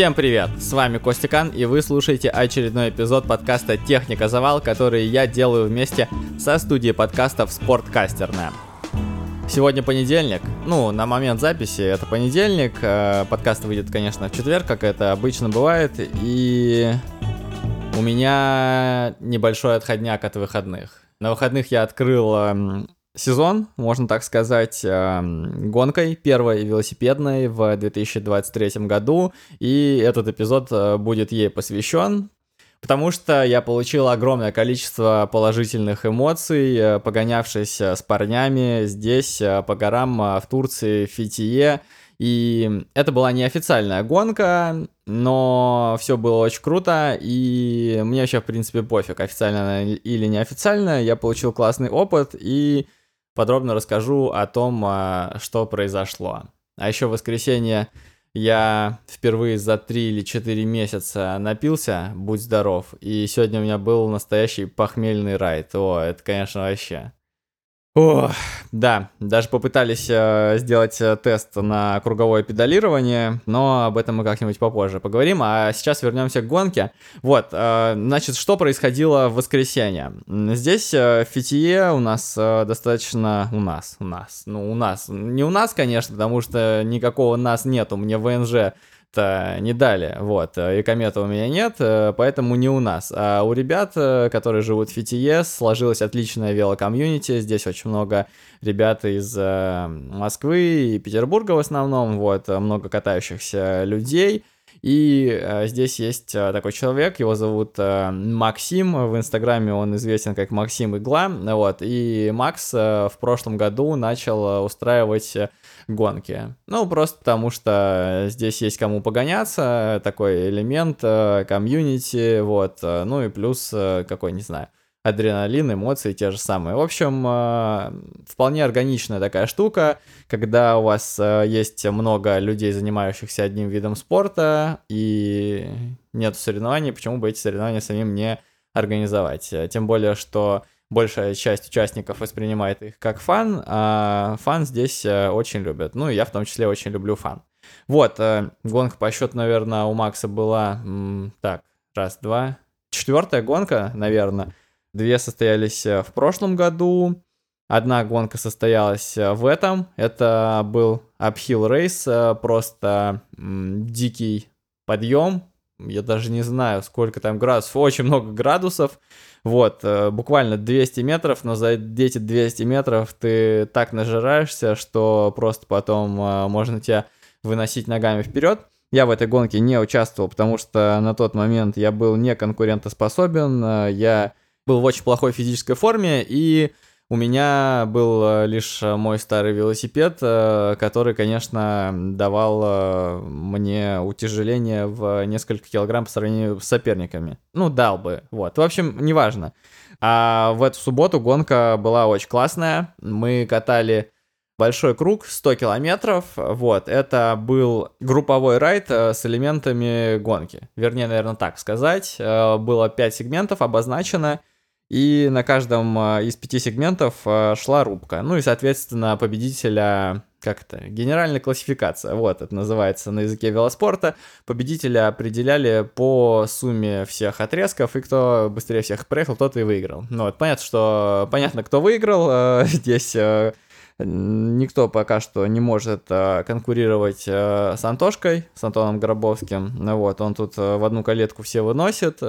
Всем привет! С вами Костикан, и вы слушаете очередной эпизод подкаста «Техника Завал», который я делаю вместе со студией подкастов «Спорткастерная». Сегодня понедельник, ну, на момент записи это понедельник, э, подкаст выйдет, конечно, в четверг, как это обычно бывает, и у меня небольшой отходняк от выходных. На выходных я открыл эм, сезон, можно так сказать, эм, гонкой первой велосипедной в 2023 году, и этот эпизод э, будет ей посвящен, потому что я получил огромное количество положительных эмоций, э, погонявшись с парнями здесь, э, по горам в Турции, в Фитие, и это была неофициальная гонка, но все было очень круто, и мне вообще, в принципе, пофиг, официально или неофициально, я получил классный опыт, и подробно расскажу о том, а, что произошло. А еще в воскресенье я впервые за 3 или 4 месяца напился, будь здоров, и сегодня у меня был настоящий похмельный райд. О, это, конечно, вообще. О, да, даже попытались э, сделать э, тест на круговое педалирование, но об этом мы как-нибудь попозже поговорим. А сейчас вернемся к гонке. Вот, э, значит, что происходило в воскресенье? Здесь э, в Фитие у нас э, достаточно... У нас, у нас, ну у нас. Не у нас, конечно, потому что никакого нас нету. Мне ВНЖ то не дали, вот, и комета у меня нет, э, поэтому не у нас, а у ребят, э, которые живут в FTS, сложилась отличная велокомьюнити, здесь очень много ребят из э, Москвы и Петербурга в основном, вот, много катающихся людей, и э, здесь есть э, такой человек, его зовут э, Максим, в Инстаграме он известен как Максим Игла, вот, и Макс э, в прошлом году начал устраивать гонки. Ну, просто потому что здесь есть кому погоняться, такой элемент э, комьюнити, вот, э, ну и плюс э, какой, не знаю, адреналин, эмоции те же самые. В общем, вполне органичная такая штука, когда у вас есть много людей, занимающихся одним видом спорта, и нет соревнований, почему бы эти соревнования самим не организовать? Тем более, что большая часть участников воспринимает их как фан, а фан здесь э, очень любят. Ну, я в том числе очень люблю фан. Вот, э, гонка по счету, наверное, у Макса была, так, раз, два, четвертая гонка, наверное. Две состоялись э, в прошлом году, одна гонка состоялась в этом. Это был uphill рейс, просто дикий подъем. Я даже не знаю, сколько там градусов, очень много градусов. Вот, э, буквально 200 метров, но за эти 200 метров ты так нажираешься, что просто потом э, можно тебя выносить ногами вперед. Я в этой гонке не участвовал, потому что на тот момент я был не конкурентоспособен, э, я был в очень плохой физической форме, и у меня был э, лишь э, мой старый велосипед, э, который, конечно, давал мне утяжеление в несколько килограмм по сравнению с соперниками. Ну, дал бы, вот. В общем, неважно. А в эту субботу гонка была очень классная. Мы катали большой круг, 100 километров, вот, это был групповой райд с элементами гонки, вернее, наверное, так сказать, было 5 сегментов обозначено, и на каждом а, из пяти сегментов а, шла рубка. Ну и, соответственно, победителя, как это, генеральная классификация, вот это называется на языке велоспорта. Победителя определяли по сумме всех отрезков, и кто быстрее всех проехал, тот и выиграл. Ну вот, понятно, что, понятно, кто выиграл, а, здесь никто пока что не может конкурировать с Антошкой, с Антоном Гробовским. Вот, он тут в одну калетку все выносит.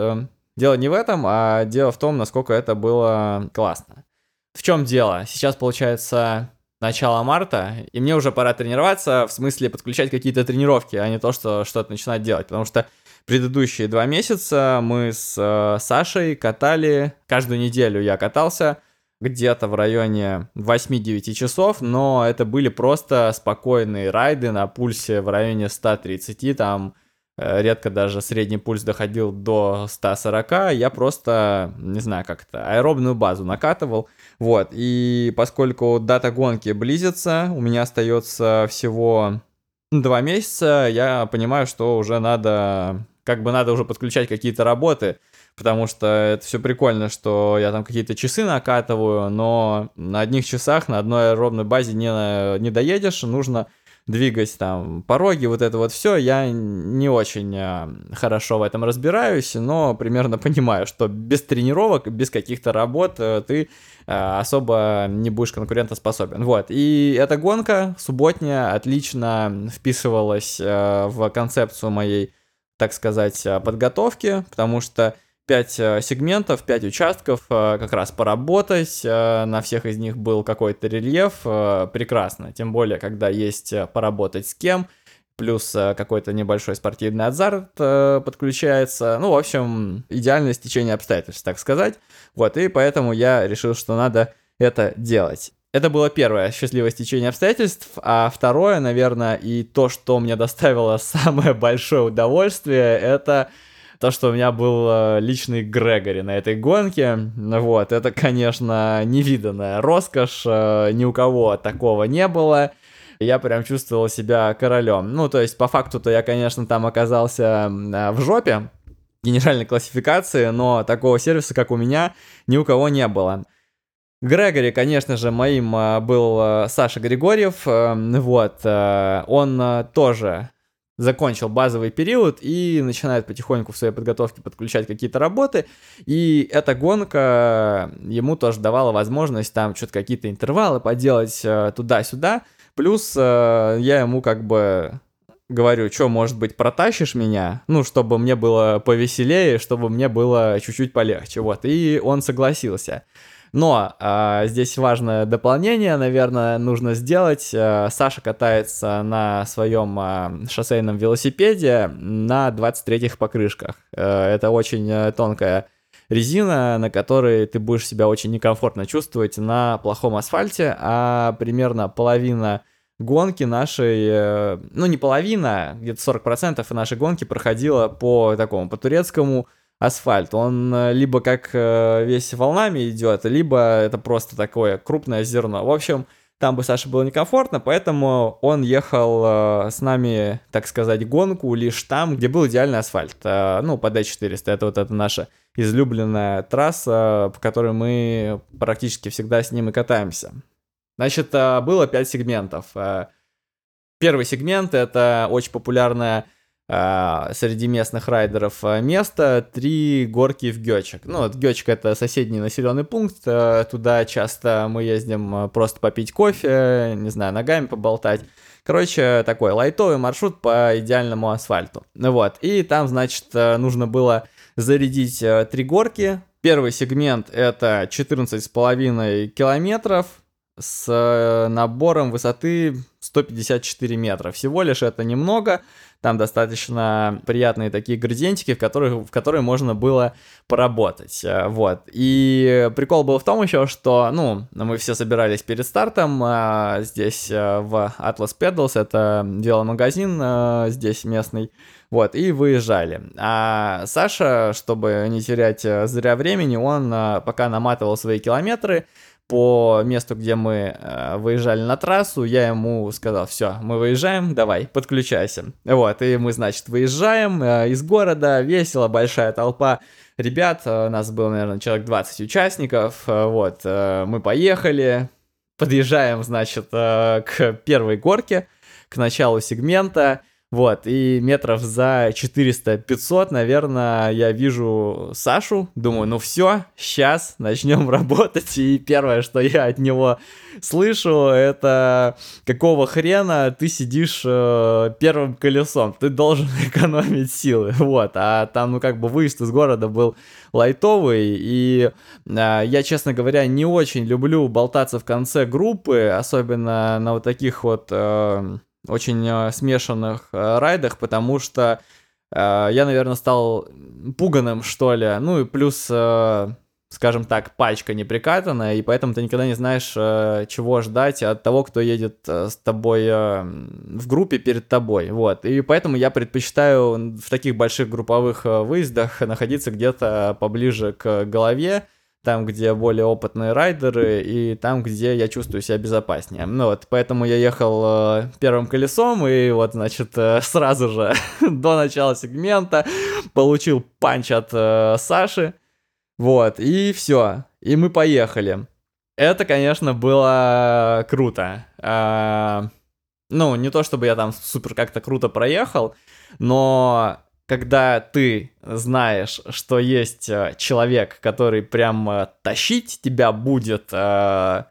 Дело не в этом, а дело в том, насколько это было классно. В чем дело? Сейчас получается начало марта, и мне уже пора тренироваться, в смысле подключать какие-то тренировки, а не то, что что-то начинать делать, потому что предыдущие два месяца мы с э, Сашей катали, каждую неделю я катался, где-то в районе 8-9 часов, но это были просто спокойные райды на пульсе в районе 130, там редко даже средний пульс доходил до 140, я просто, не знаю как это, аэробную базу накатывал, вот, и поскольку дата гонки близится, у меня остается всего два месяца, я понимаю, что уже надо, как бы надо уже подключать какие-то работы, потому что это все прикольно, что я там какие-то часы накатываю, но на одних часах, на одной аэробной базе не, не доедешь, нужно двигать там пороги, вот это вот все, я не очень э, хорошо в этом разбираюсь, но примерно понимаю, что без тренировок, без каких-то работ э, ты э, особо не будешь конкурентоспособен. Вот, и эта гонка субботняя отлично вписывалась в концепцию моей, так сказать, подготовки, потому что 5 э, сегментов, 5 участков, э, как раз поработать, э, на всех из них был какой-то рельеф, прекрасно, тем более, когда есть поработать с кем, плюс какой-то небольшой спортивный азарт подключается, ну, в общем, идеальное стечение обстоятельств, так сказать, вот, и поэтому я решил, что надо это делать. Это было первое счастливое стечение обстоятельств, а второе, наверное, и то, что мне доставило самое большое удовольствие, это то, что у меня был э, личный Грегори на этой гонке, вот, это, конечно, невиданная роскошь, э, ни у кого такого не было. Я прям чувствовал себя королем. Ну, то есть, по факту-то я, конечно, там оказался в жопе генеральной классификации, но такого сервиса, как у меня, ни у кого не было. Грегори, конечно же, моим э, был Саша Григорьев, вот, он тоже закончил базовый период и начинает потихоньку в своей подготовке подключать какие-то работы. И эта гонка ему тоже давала возможность там что-то какие-то интервалы поделать э, туда-сюда. Плюс э, я ему как бы говорю, что, может быть, протащишь меня, ну, чтобы мне было повеселее, чтобы мне было чуть-чуть полегче, вот, и он согласился. Но э, здесь важное дополнение, наверное, нужно сделать. Э, Саша катается на своем э, шоссейном велосипеде на 23-х покрышках. Э, это очень э, тонкая резина, на которой ты будешь себя очень некомфортно чувствовать на плохом асфальте, а примерно половина гонки нашей, ну не половина, где-то 40% нашей гонки проходила по такому, по турецкому асфальт. Он э, либо как э, весь волнами идет, либо это просто такое крупное зерно. В общем, там бы Саше было некомфортно, поэтому он ехал э, с нами, так сказать, гонку лишь там, где был идеальный асфальт. Ну, по D400. Это вот эта наша излюбленная трасса, по которой мы практически всегда с ним и катаемся. Значит, было 5 сегментов. Первый сегмент — это очень популярная среди местных райдеров а, место, три горки в Гёчек. Ну, вот Гёчек это соседний населенный пункт, а, туда часто мы ездим просто попить кофе, не знаю, ногами поболтать. Короче, такой лайтовый маршрут по идеальному асфальту. Вот, и там, значит, нужно было зарядить три горки. Первый сегмент это 14,5 километров с набором высоты 154 метра. Всего лишь это немного, там достаточно приятные такие градиентики, в которых, в которые можно было поработать. Э, вот. И прикол был в том еще, что, ну, мы все собирались перед стартом а, здесь э, в Atlas Pedals, это веломагазин здесь местный, вот, и выезжали. А Саша, чтобы не терять зря времени, он пока наматывал свои километры, по месту, где мы э, выезжали на трассу, я ему сказал, все, мы выезжаем, давай, подключайся. Вот, и мы, значит, выезжаем э, из города, весело, большая толпа ребят, э, нас было, наверное, человек 20 участников, э, вот, э, мы поехали, подъезжаем, значит, э, к первой горке, к началу сегмента, вот, и метров за 400-500, наверное, я вижу Сашу, думаю, ну все, сейчас начнем работать, и первое, что я от него слышу, это какого хрена ты сидишь э, первым колесом, ты должен экономить силы, вот, а там, ну, как бы выезд из города был лайтовый, и э, я, честно говоря, не очень люблю болтаться в конце группы, особенно на вот таких вот... Э, очень э, смешанных э, райдах, потому что э, я, наверное, стал пуганым, что ли. Ну и плюс, э, скажем так, пачка не прикатанная, и поэтому ты никогда не знаешь, чего ждать от того, кто едет с тобой в группе перед тобой. Вот. И поэтому я предпочитаю в таких больших групповых выездах находиться где-то поближе к голове, там, где более опытные райдеры, и там, где я чувствую себя безопаснее. Ну вот, поэтому я ехал э, первым колесом, и вот, значит, э, сразу же до начала сегмента получил панч от э, Саши, вот, и все, и мы поехали. Это, конечно, было круто. А, ну, не то чтобы я там супер как-то круто проехал, но когда ты знаешь, что есть э, человек, который прям э, тащить тебя будет э,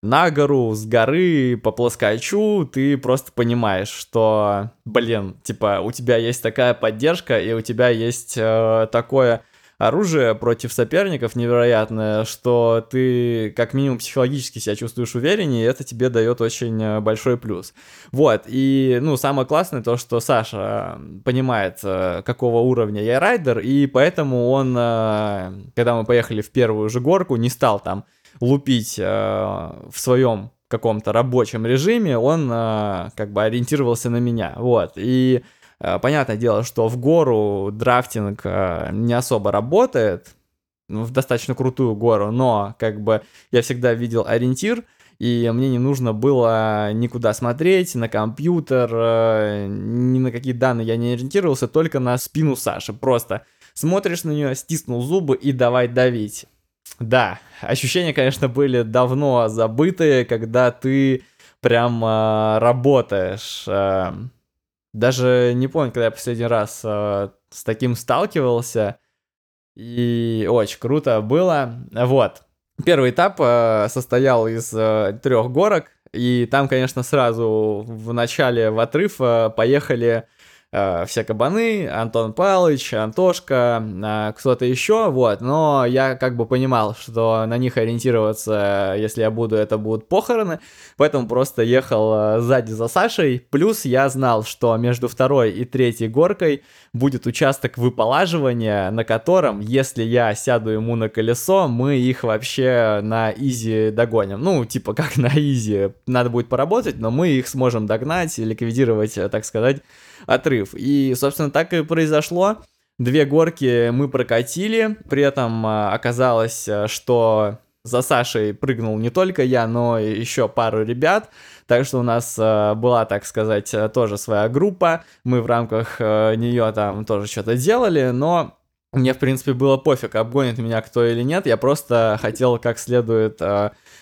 на гору, с горы, по плоскочу, ты просто понимаешь, что, блин, типа, у тебя есть такая поддержка, и у тебя есть э, такое оружие против соперников невероятное, что ты как минимум психологически себя чувствуешь увереннее, и это тебе дает очень э, большой плюс. Вот, и, ну, самое классное то, что Саша понимает, э, какого уровня я райдер, и поэтому он, э, когда мы поехали в первую же горку, не стал там лупить э, в своем каком-то рабочем режиме, он э, как бы ориентировался на меня, вот, и э, понятное дело, что в гору драфтинг э, не особо работает, ну, в достаточно крутую гору, но как бы я всегда видел ориентир, и мне не нужно было никуда смотреть, на компьютер, э, ни на какие данные я не ориентировался, только на спину Саши, просто смотришь на нее, стиснул зубы и давай давить. Да, ощущения, конечно, были давно забытые, когда ты прям э, работаешь. Э, даже не помню, когда я последний раз э, с таким сталкивался. И очень круто было. Вот. Первый этап э, состоял из э, трех горок. И там, конечно, сразу в начале в отрыв э, поехали э, все кабаны, Антон Павлович, Антошка, э, кто-то еще, вот, но я как бы понимал, что на них ориентироваться, если я буду, это будут похороны, поэтому просто ехал э, сзади за Сашей, плюс я знал, что между второй и третьей горкой будет участок выполаживания, на котором, если я сяду ему на колесо, мы их вообще на изи догоним. Ну, типа как на изи, надо будет поработать, но мы их сможем догнать, ликвидировать, так сказать, отрыв. И, собственно, так и произошло. Две горки мы прокатили, при этом а, оказалось, а, что за Сашей прыгнул не только я, но еще пару ребят. Так что у нас э, была, так сказать, тоже своя группа. Мы в рамках нее там тоже что-то делали, но мне, в принципе, было пофиг, обгонит меня кто или нет. Я просто хотел как следует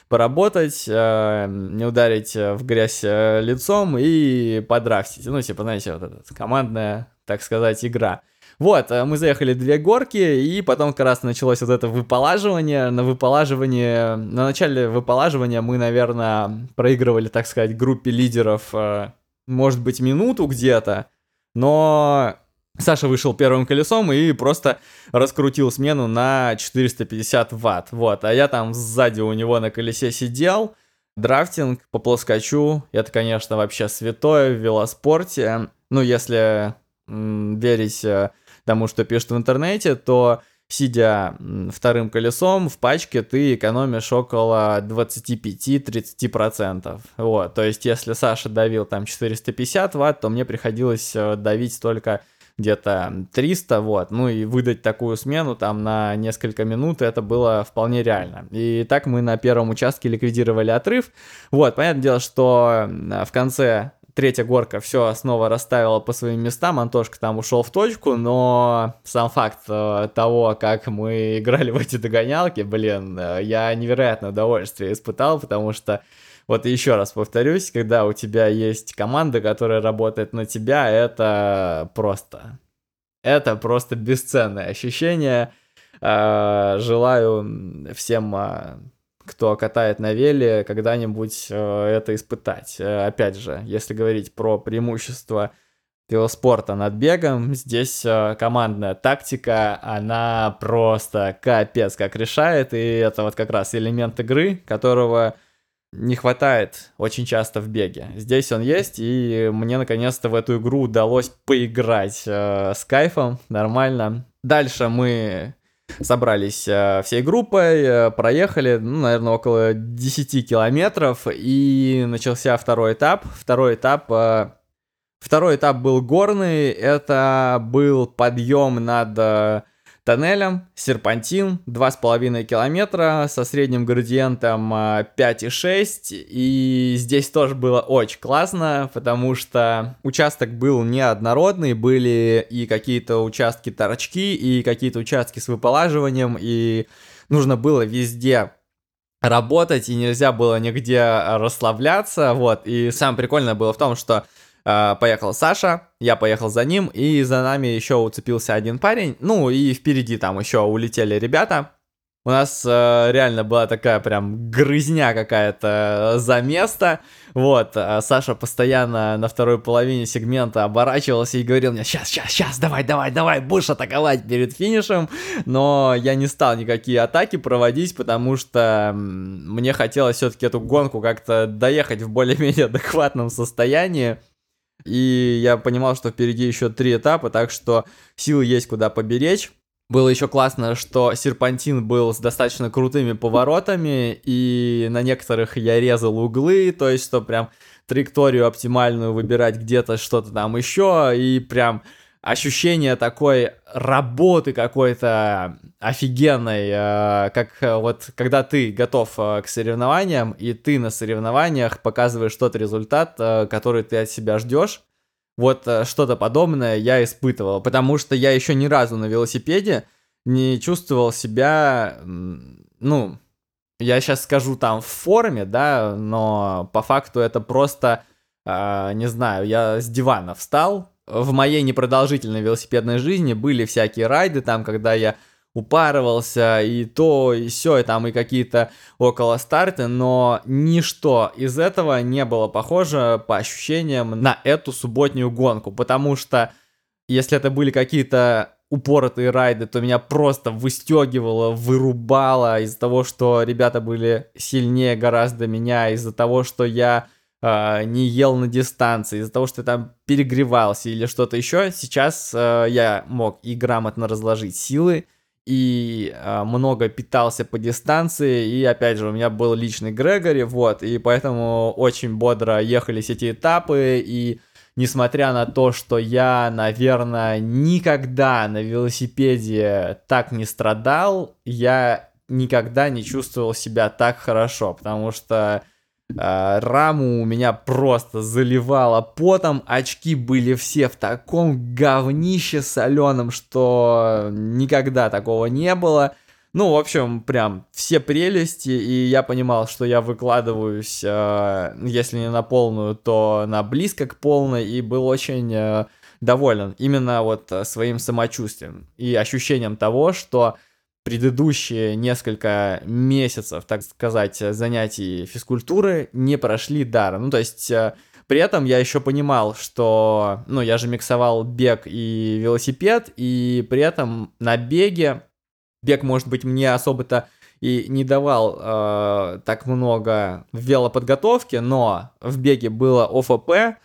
поработать, э, не ударить в грязь э, лицом и подрафтить. Ну, типа, знаете, вот эта командная, так сказать, игра. Вот, э, мы заехали две горки, и потом как раз началось вот это выполаживание. На выполаживание, на начале выполаживания мы, наверное, проигрывали, так сказать, группе лидеров, э, может быть, минуту где-то, но Саша вышел первым колесом и просто раскрутил смену на 450 ватт. Вот, а я там сзади у него на колесе сидел. Драфтинг по плоскочу, это, конечно, вообще святое в велоспорте. Ну, если верить э, тому, что пишут в интернете, то сидя вторым колесом в пачке, ты экономишь около 25-30%. Вот, то есть, если Саша давил там 450 ватт, то мне приходилось э, давить только где-то 300, вот, ну и выдать такую смену там на несколько минут, это было вполне реально. И так мы на первом участке ликвидировали отрыв. Вот, понятное дело, что в конце третья горка все снова расставила по своим местам, Антошка там ушел в точку, но сам факт э, того, как мы играли в эти догонялки, блин, э, я невероятное удовольствие испытал, потому что вот еще раз повторюсь, когда у тебя есть команда, которая работает на тебя, это просто... Это просто бесценное ощущение. А, желаю всем, а, кто катает на веле, когда-нибудь а, это испытать. Э, опять же, если говорить про преимущество велоспорта над бегом. Здесь командная тактика, она просто капец как решает, и это вот как раз элемент игры, которого не хватает очень часто в беге. Здесь он есть, и мне наконец-то в эту игру удалось поиграть э, с кайфом, нормально. Дальше мы собрались э, всей группой, э, проехали, ну, наверное, около 10 километров, и начался второй этап. Второй этап... Э, второй этап был горный, это был подъем над... Тоннелем, серпантин, 2,5 километра со средним градиентом 5,6. А, и здесь тоже было очень классно, потому что участок был неоднородный, были и какие-то участки торчки, и какие-то участки с выполаживанием, и нужно было везде работать, и нельзя было нигде расслабляться, вот. И самое прикольное было в том, что поехал Саша, я поехал за ним, и за нами еще уцепился один парень, ну и впереди там еще улетели ребята, у нас э, реально была такая прям грызня какая-то за место. Вот, а Саша постоянно на второй половине сегмента оборачивался и говорил мне, сейчас, сейчас, сейчас, давай, давай, давай, будешь атаковать перед финишем. Но я не стал никакие атаки проводить, потому что мне хотелось все-таки эту гонку как-то доехать в более-менее адекватном состоянии. И я понимал, что впереди еще три этапа, так что силы есть куда поберечь. Было еще классно, что серпантин был с достаточно крутыми поворотами, и на некоторых я резал углы, то есть, что прям траекторию оптимальную выбирать где-то что-то там еще, и прям ощущение такой работы какой-то офигенной, э, как э, вот когда ты готов э, к соревнованиям, и ты на соревнованиях показываешь тот результат, который ты от себя ждешь, вот что-то подобное я испытывал, потому что я еще ни разу на велосипеде не чувствовал себя, ну, я сейчас скажу там в форме, да, но по факту это просто, не знаю, я с дивана встал. В моей непродолжительной велосипедной жизни были всякие райды, там, когда я упарывался, и то, и все, и там и какие-то около старты, но ничто из этого не было похоже по ощущениям на эту субботнюю гонку, потому что если это были какие-то упоротые райды, то меня просто выстегивало, вырубало из-за того, что ребята были сильнее гораздо меня, из-за того, что я э, не ел на дистанции, из-за того, что я там перегревался или что-то еще. Сейчас э, я мог и грамотно разложить силы, и э, много питался по дистанции, и опять же у меня был личный Грегори, вот, и поэтому очень бодро ехались эти этапы, и несмотря на то, что я, наверное, никогда на велосипеде так не страдал, я никогда не чувствовал себя так хорошо, потому что раму у меня просто заливало потом, очки были все в таком говнище соленом, что никогда такого не было. Ну, в общем, прям все прелести, и я понимал, что я выкладываюсь, э, если не на полную, то на близко к полной, и был очень э, доволен именно вот своим самочувствием и ощущением того, что предыдущие несколько месяцев, так сказать, занятий физкультуры не прошли даром. Ну, то есть, э, при этом я еще понимал, что, ну, я же миксовал бег и велосипед, и при этом на беге бег, может быть, мне особо-то и не давал э, так много велоподготовки, но в беге было ОФП,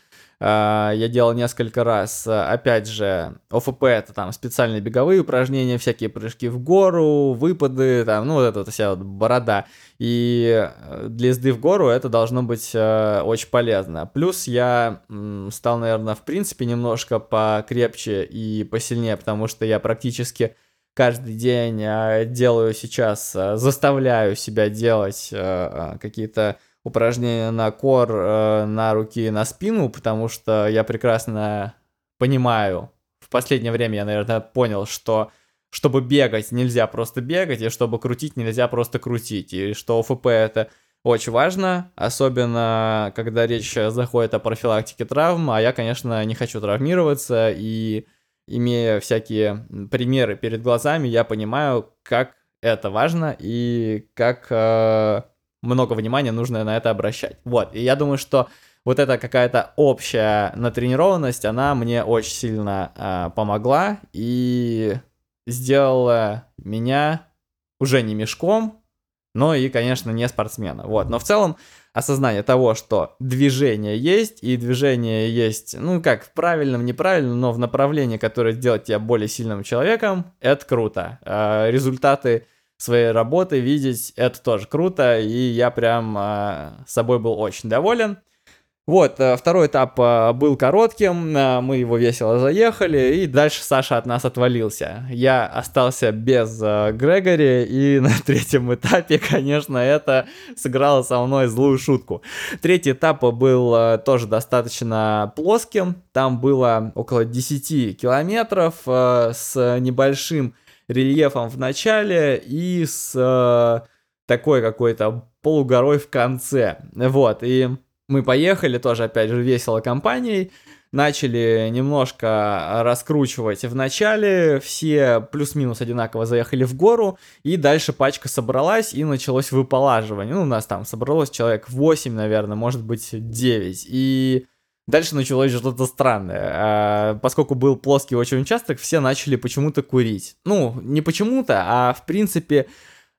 я делал несколько раз. Опять же, ОФП это там специальные беговые упражнения, всякие прыжки в гору, выпады, там, ну, вот эта вот вся вот борода. И э, для езды в гору это должно быть э, очень полезно. Плюс я стал, наверное, в принципе немножко покрепче и посильнее, потому что я практически каждый день э, делаю сейчас, заставляю себя делать какие-то упражнения на кор, э, на руки, на спину, потому что я прекрасно понимаю, в последнее время я, наверное, понял, что чтобы бегать, нельзя просто бегать, и чтобы крутить, нельзя просто крутить, и что ОФП это очень важно, особенно когда речь заходит о профилактике травм, а я, конечно, не хочу травмироваться, и имея всякие примеры перед глазами, я понимаю, как это важно и как э, много внимания нужно на это обращать. Вот, и я думаю, что вот эта какая-то общая натренированность, она мне очень сильно э, помогла и сделала меня уже не мешком, но и, конечно, не спортсмена. Вот, но в целом осознание того, что движение есть, и движение есть, ну как, в правильном, неправильном, но в направлении, которое сделает тебя более сильным человеком, это круто. Э, результаты своей работы видеть, это тоже круто, и я прям э, собой был очень доволен. Вот, э, второй этап э, был коротким, э, мы его весело заехали, и дальше Саша от нас отвалился. Я остался без Грегори, и на третьем этапе, конечно, это сыграло со мной злую шутку. Третий этап был тоже достаточно плоским, там было около 10 километров с небольшим рельефом в начале и с, э, такой какой-то полугорой в конце. Вот, и мы поехали тоже, опять же, весело компанией, начали немножко раскручивать в начале, все плюс-минус одинаково заехали в гору, и дальше пачка собралась, и началось выполаживание. Ну, у нас там собралось человек 8, наверное, может быть 9, и дальше началось что-то странное. А, поскольку был плоский очень участок, все начали почему-то курить. Ну, не почему-то, а в принципе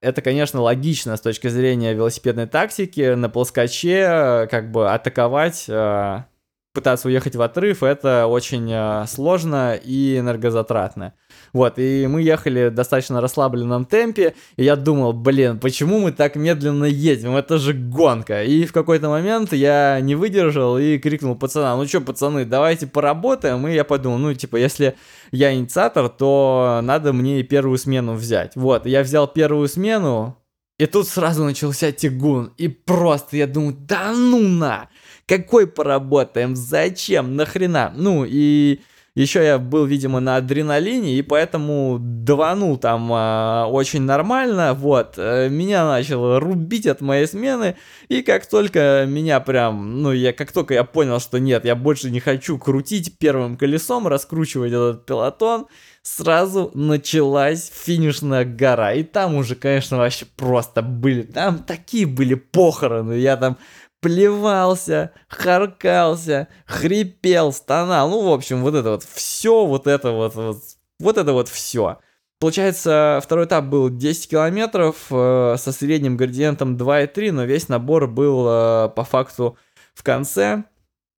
это, конечно, логично с точки зрения велосипедной тактики. На плоскоче как бы атаковать а, пытаться уехать в отрыв, это очень э, сложно и энергозатратно. Вот, и мы ехали в достаточно расслабленном темпе, и я думал, блин, почему мы так медленно едем, это же гонка. И в какой-то момент я не выдержал и крикнул пацанам, ну что, пацаны, давайте поработаем, и я подумал, ну, типа, если я инициатор, то надо мне и первую смену взять. Вот, я взял первую смену, и тут сразу начался тягун, и просто я думаю, да ну на! Какой поработаем? Зачем? Нахрена? Ну и еще я был, видимо, на адреналине, и поэтому дванул там э, очень нормально, вот, э, меня начало рубить от моей смены, и как только меня прям, ну, я, как только я понял, что нет, я больше не хочу крутить первым колесом, раскручивать этот пилотон, сразу началась финишная гора, и там уже, конечно, вообще просто были, там такие были похороны, я там плевался, харкался, хрипел, стонал. Ну, в общем, вот это вот все, вот это вот, вот, вот это вот все. Получается, второй этап был 10 километров э, со средним градиентом 2,3, но весь набор был э, по факту в конце.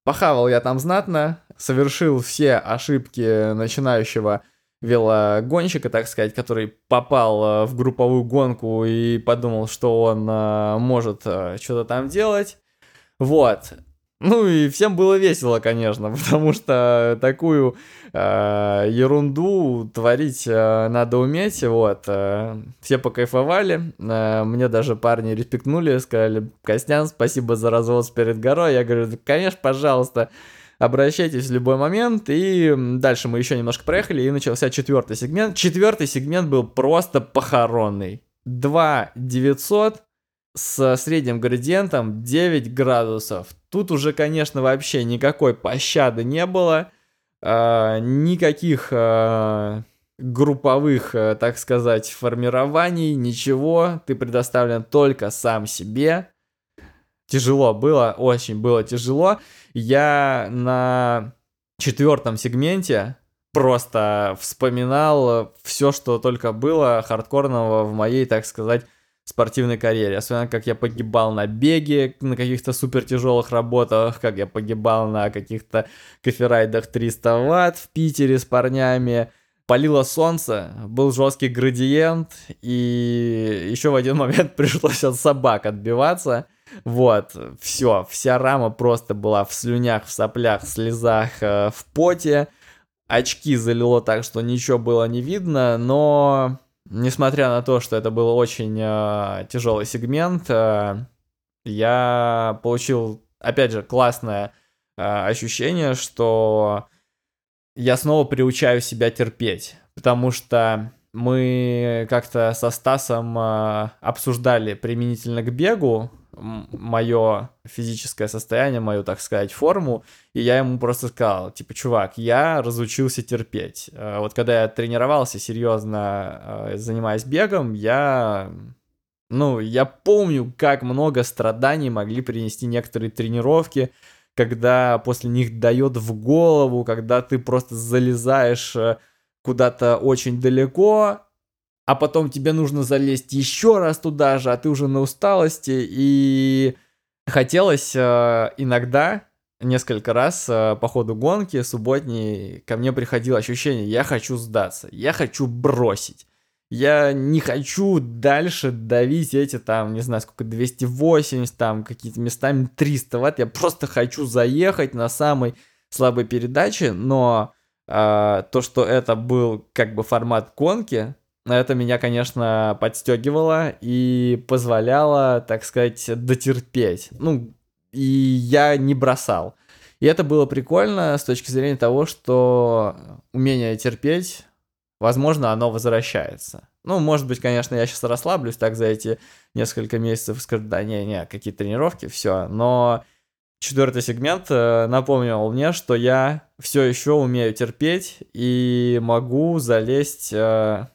Похавал я там знатно, совершил все ошибки начинающего велогонщика, так сказать, который попал э, в групповую гонку и подумал, что он э, может э, что-то там делать. Вот. Ну и всем было весело, конечно, потому что такую э, ерунду творить э, надо уметь. Вот. Э, все покайфовали. Э, мне даже парни респектнули, сказали, Костян, спасибо за развоз перед горой. Я говорю, конечно, пожалуйста. Обращайтесь в любой момент. И дальше мы еще немножко проехали, и начался четвертый сегмент. Четвертый сегмент был просто похоронный. 2 900 с средним градиентом 9 градусов. Тут уже, конечно, вообще никакой пощады не было. Э, никаких э, групповых, э, так сказать, формирований, ничего. Ты предоставлен только сам себе. Тяжело было, очень было тяжело. Я на четвертом сегменте просто вспоминал все, что только было хардкорного в моей, так сказать, спортивной карьере. Особенно, как я погибал на беге, на каких-то супер тяжелых работах, как я погибал на каких-то коферайдах 300 ватт в Питере с парнями. Палило солнце, был жесткий градиент, и еще в один момент пришлось от собак отбиваться. Вот, все, вся рама просто была в слюнях, в соплях, в слезах, э, в поте. Очки залило так, что ничего было не видно, но Несмотря на то, что это был очень э, тяжелый сегмент, э, я получил, опять же, классное э, ощущение, что я снова приучаю себя терпеть, потому что мы как-то со Стасом э, обсуждали применительно к бегу мое физическое состояние, мою, так сказать, форму, и я ему просто сказал, типа, чувак, я разучился терпеть. Э, вот когда я тренировался серьезно, э, занимаясь бегом, я ну, я помню, как много страданий могли принести некоторые тренировки, когда после них дает в голову, когда ты просто залезаешь э, куда-то очень далеко, а потом тебе нужно залезть еще раз туда же, а ты уже на усталости, и хотелось э, иногда, несколько раз э, по ходу гонки субботней ко мне приходило ощущение, я хочу сдаться, я хочу бросить. Я не хочу дальше давить эти там, не знаю, сколько, 280, там какие-то местами 300 ватт. Я просто хочу заехать на самой слабой передаче, но э, то, что это был как бы формат гонки, это меня, конечно, подстегивало и позволяло, так сказать, дотерпеть. Ну, и я не бросал. И это было прикольно с точки зрения того, что умение терпеть, возможно, оно возвращается. Ну, может быть, конечно, я сейчас расслаблюсь так за эти несколько месяцев и скажу, да, не-не, какие тренировки, все. Но четвертый сегмент э, напомнил мне, что я все еще умею терпеть и могу залезть э,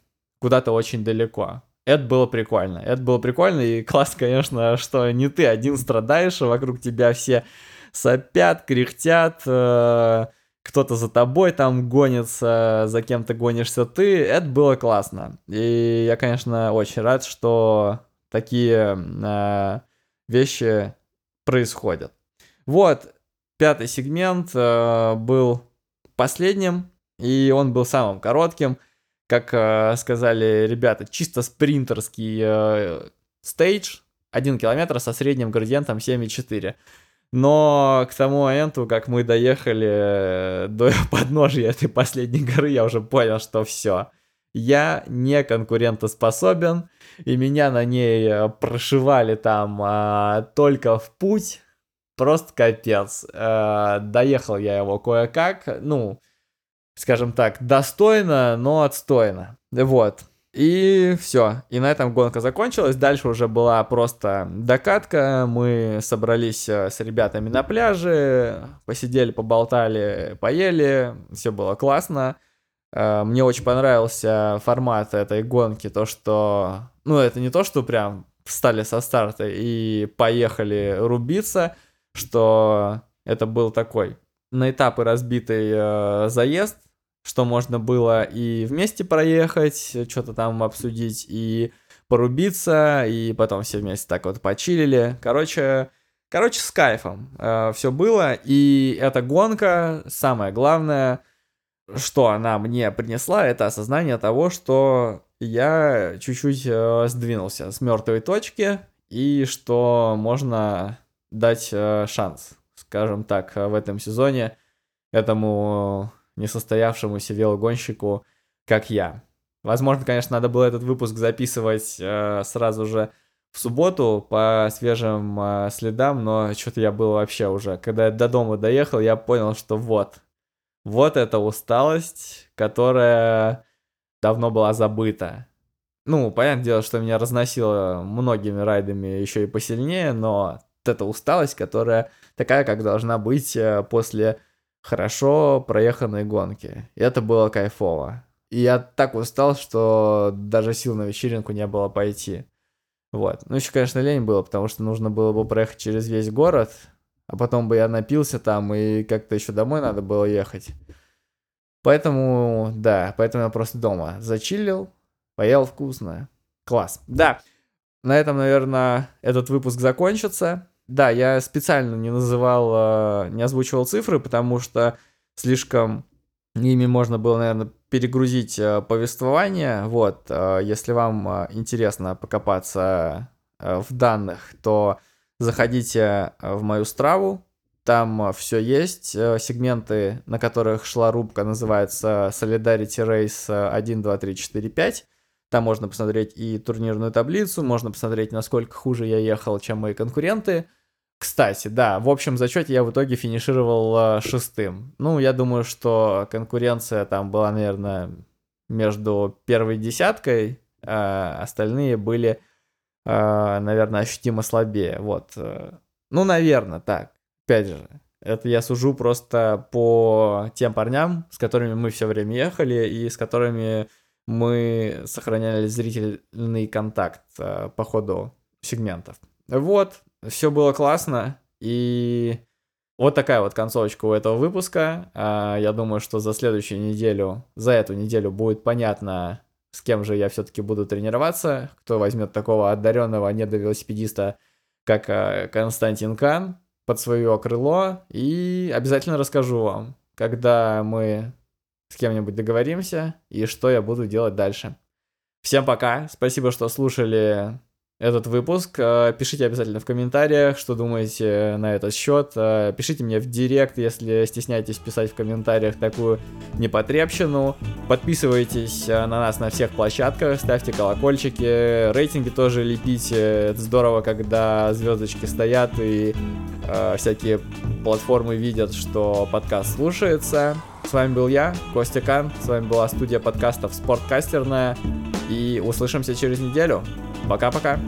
куда-то очень далеко. Это было прикольно. Это было прикольно и класс, конечно, что не ты один страдаешь, а вокруг тебя все сопят, кряхтят, э, кто-то за тобой там гонится, за кем-то гонишься ты. Это было классно. И я, конечно, очень рад, что такие э, вещи происходят. Вот, пятый сегмент э, был последним, и он был самым коротким. Как э, сказали ребята, чисто спринтерский э, стейдж, 1 километр со средним градиентом 7,4. Но к тому моменту, как мы доехали э, до подножия этой последней горы, я уже понял, что все. Я не конкурентоспособен, и меня на ней э, прошивали там а, только в путь. Просто капец. А, доехал я его кое-как, ну, скажем так, достойно, но отстойно. Вот. И все. И на этом гонка закончилась. Дальше уже была просто докатка. Мы собрались э, с ребятами на пляже, посидели, поболтали, поели. Все было классно. Э, мне очень понравился формат этой гонки. То, что... Ну, это не то, что прям встали со старта и поехали рубиться, что это был такой на этапы разбитый э, заезд, что можно было и вместе проехать, что-то там обсудить, и порубиться, и потом все вместе так вот почилили. Короче, короче, с кайфом э, все было, и эта гонка, самое главное, что она мне принесла, это осознание того, что я чуть-чуть э, сдвинулся с мертвой точки, и что можно дать э, шанс, скажем так, в этом сезоне этому несостоявшемуся велогонщику, как я. Возможно, конечно, надо было этот выпуск записывать э, сразу же в субботу по свежим э, следам, но что-то я был вообще уже. Когда я до дома доехал, я понял, что вот, вот эта усталость, которая давно была забыта. Ну, понятное дело, что меня разносило многими райдами еще и посильнее, но вот эта усталость, которая такая, как должна быть э, после хорошо проеханной гонки. И это было кайфово. И я так устал, что даже сил на вечеринку не было пойти. Вот. Ну, еще, конечно, лень было, потому что нужно было бы проехать через весь город, а потом бы я напился там, и как-то еще домой надо было ехать. Поэтому, да, поэтому я просто дома зачилил, поел вкусно. Класс. Да, на этом, наверное, этот выпуск закончится. Да, я специально не называл, э, не озвучивал цифры, потому что слишком ими можно было, наверное, перегрузить э, повествование. Вот, э, если вам интересно покопаться в данных, то заходите в мою страву, там все есть. Сегменты, на которых шла рубка, называются Solidarity Race 1, 2, 3, 4, 5. Там можно посмотреть и турнирную таблицу, можно посмотреть, насколько хуже я ехал, чем мои конкуренты – кстати, да, в общем зачете я в итоге финишировал э, шестым. Ну, я думаю, что конкуренция там была, наверное, между первой десяткой, а остальные были, э, наверное, ощутимо слабее. Вот. Ну, наверное, так. Опять же, это я сужу просто по тем парням, с которыми мы все время ехали и с которыми мы сохраняли зрительный контакт по ходу сегментов. Вот, все было классно, и вот такая вот концовочка у этого выпуска. А, я думаю, что за следующую неделю, за эту неделю будет понятно, с кем же я все-таки буду тренироваться, кто возьмет такого одаренного недовелосипедиста, как а, Константин Кан, под свое крыло, и обязательно расскажу вам, когда мы с кем-нибудь договоримся и что я буду делать дальше. Всем пока, спасибо, что слушали этот выпуск. Э, пишите обязательно в комментариях, что думаете на этот счет. Э, пишите мне в директ, если стесняетесь писать в комментариях такую непотребщину. Подписывайтесь э, на нас на всех площадках, ставьте колокольчики, рейтинги тоже лепите. Это здорово, когда звездочки стоят и э, всякие платформы видят, что подкаст слушается. С вами был я, Костя Кан. С вами была студия подкастов Спорткастерная. И услышимся через неделю. Пока-пока.